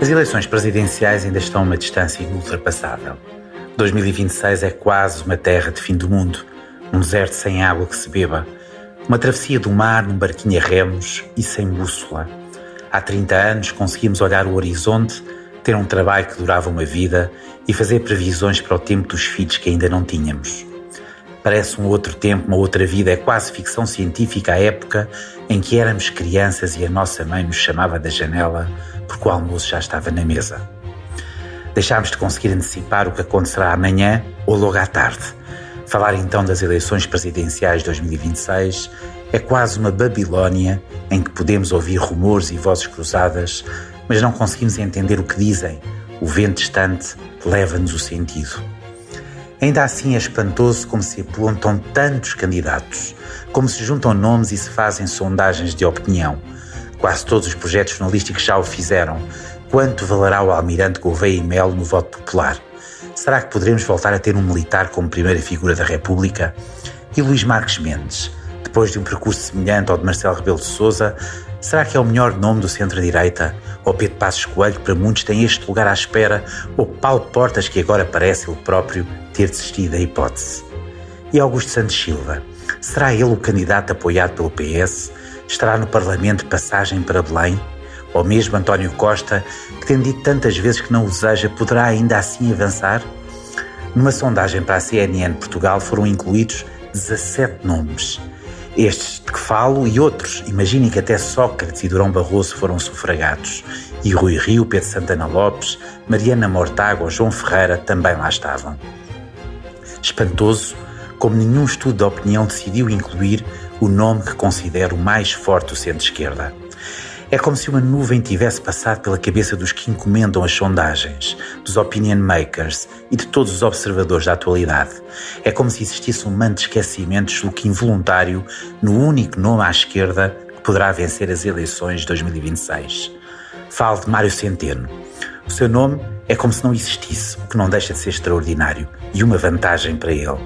As eleições presidenciais ainda estão a uma distância inultrapassável. 2026 é quase uma terra de fim do mundo, um deserto sem água que se beba, uma travessia do mar num barquinho a remos e sem bússola. Há 30 anos conseguimos olhar o horizonte, ter um trabalho que durava uma vida e fazer previsões para o tempo dos filhos que ainda não tínhamos. Parece um outro tempo, uma outra vida, é quase ficção científica a época em que éramos crianças e a nossa mãe nos chamava da janela porque o almoço já estava na mesa. Deixámos de conseguir antecipar o que acontecerá amanhã ou logo à tarde. Falar então das eleições presidenciais de 2026 é quase uma Babilónia em que podemos ouvir rumores e vozes cruzadas, mas não conseguimos entender o que dizem. O vento distante leva-nos o sentido. Ainda assim é espantoso como se apontam tantos candidatos, como se juntam nomes e se fazem sondagens de opinião. Quase todos os projetos jornalísticos já o fizeram. Quanto valerá o almirante Gouveia e Melo no voto popular? Será que poderemos voltar a ter um militar como primeira figura da República? E Luís Marques Mendes, depois de um percurso semelhante ao de Marcelo Rebelo de Sousa, será que é o melhor nome do centro-direita? Ou Pedro Passos Coelho, para muitos tem este lugar à espera? Ou Paulo Portas, que agora parece ele próprio ter desistido da hipótese. E Augusto Santos Silva? Será ele o candidato apoiado pelo PS? Estará no Parlamento passagem para Belém? Ou mesmo António Costa, que tem dito tantas vezes que não o deseja, poderá ainda assim avançar? Numa sondagem para a CNN Portugal foram incluídos 17 nomes. Estes de que falo e outros, imaginem que até Sócrates e Durão Barroso foram sufragados. E Rui Rio, Pedro Santana Lopes, Mariana Mortágua João Ferreira também lá estavam. Espantoso como nenhum estudo de opinião decidiu incluir o nome que considero mais forte do centro-esquerda. É como se uma nuvem tivesse passado pela cabeça dos que encomendam as sondagens, dos opinion makers e de todos os observadores da atualidade. É como se existisse um manto de esquecimentos, o que involuntário, no único nome à esquerda que poderá vencer as eleições de 2026. Falo de Mário Centeno. O seu nome é como se não existisse, o que não deixa de ser extraordinário e uma vantagem para ele.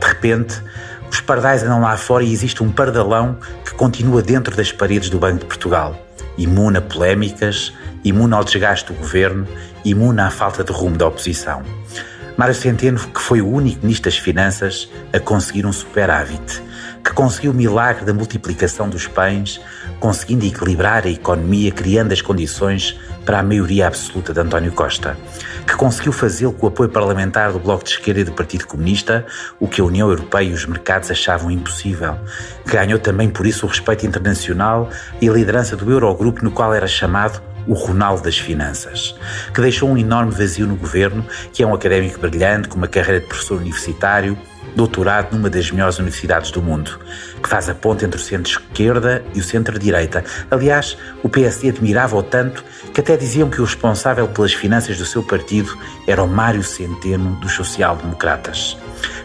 De repente, os pardais andam lá fora e existe um pardalão que continua dentro das paredes do Banco de Portugal, imune a polémicas, imune ao desgaste do governo, imune à falta de rumo da oposição. Mário Centeno, que foi o único ministro das Finanças a conseguir um superávit, que conseguiu o milagre da multiplicação dos pães, conseguindo equilibrar a economia, criando as condições para a maioria absoluta de António Costa, que conseguiu fazê-lo com o apoio parlamentar do Bloco de Esquerda e do Partido Comunista, o que a União Europeia e os mercados achavam impossível, ganhou também por isso o respeito internacional e a liderança do Eurogrupo, no qual era chamado o Ronaldo das Finanças, que deixou um enorme vazio no governo, que é um académico brilhante, com uma carreira de professor universitário, doutorado numa das melhores universidades do mundo, que faz a ponte entre o centro-esquerda e o centro-direita. Aliás, o PSD admirava-o tanto que até diziam que o responsável pelas finanças do seu partido era o Mário Centeno dos social-democratas,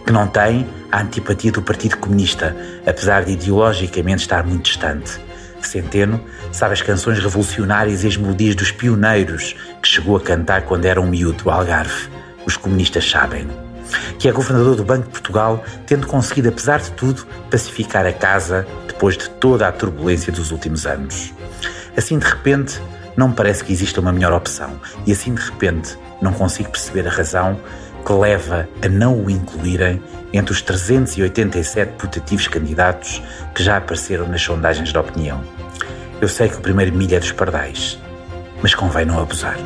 que não tem a antipatia do Partido Comunista, apesar de ideologicamente estar muito distante. Centeno sabe as canções revolucionárias e as melodias dos pioneiros que chegou a cantar quando era um miúdo, Algarve. Os comunistas sabem que é governador do Banco de Portugal, tendo conseguido, apesar de tudo, pacificar a casa depois de toda a turbulência dos últimos anos. Assim, de repente, não me parece que exista uma melhor opção, e assim, de repente, não consigo perceber a razão que leva a não o incluírem entre os 387 putativos candidatos que já apareceram nas sondagens de opinião. Eu sei que o primeiro milho é dos pardais, mas convém não abusar.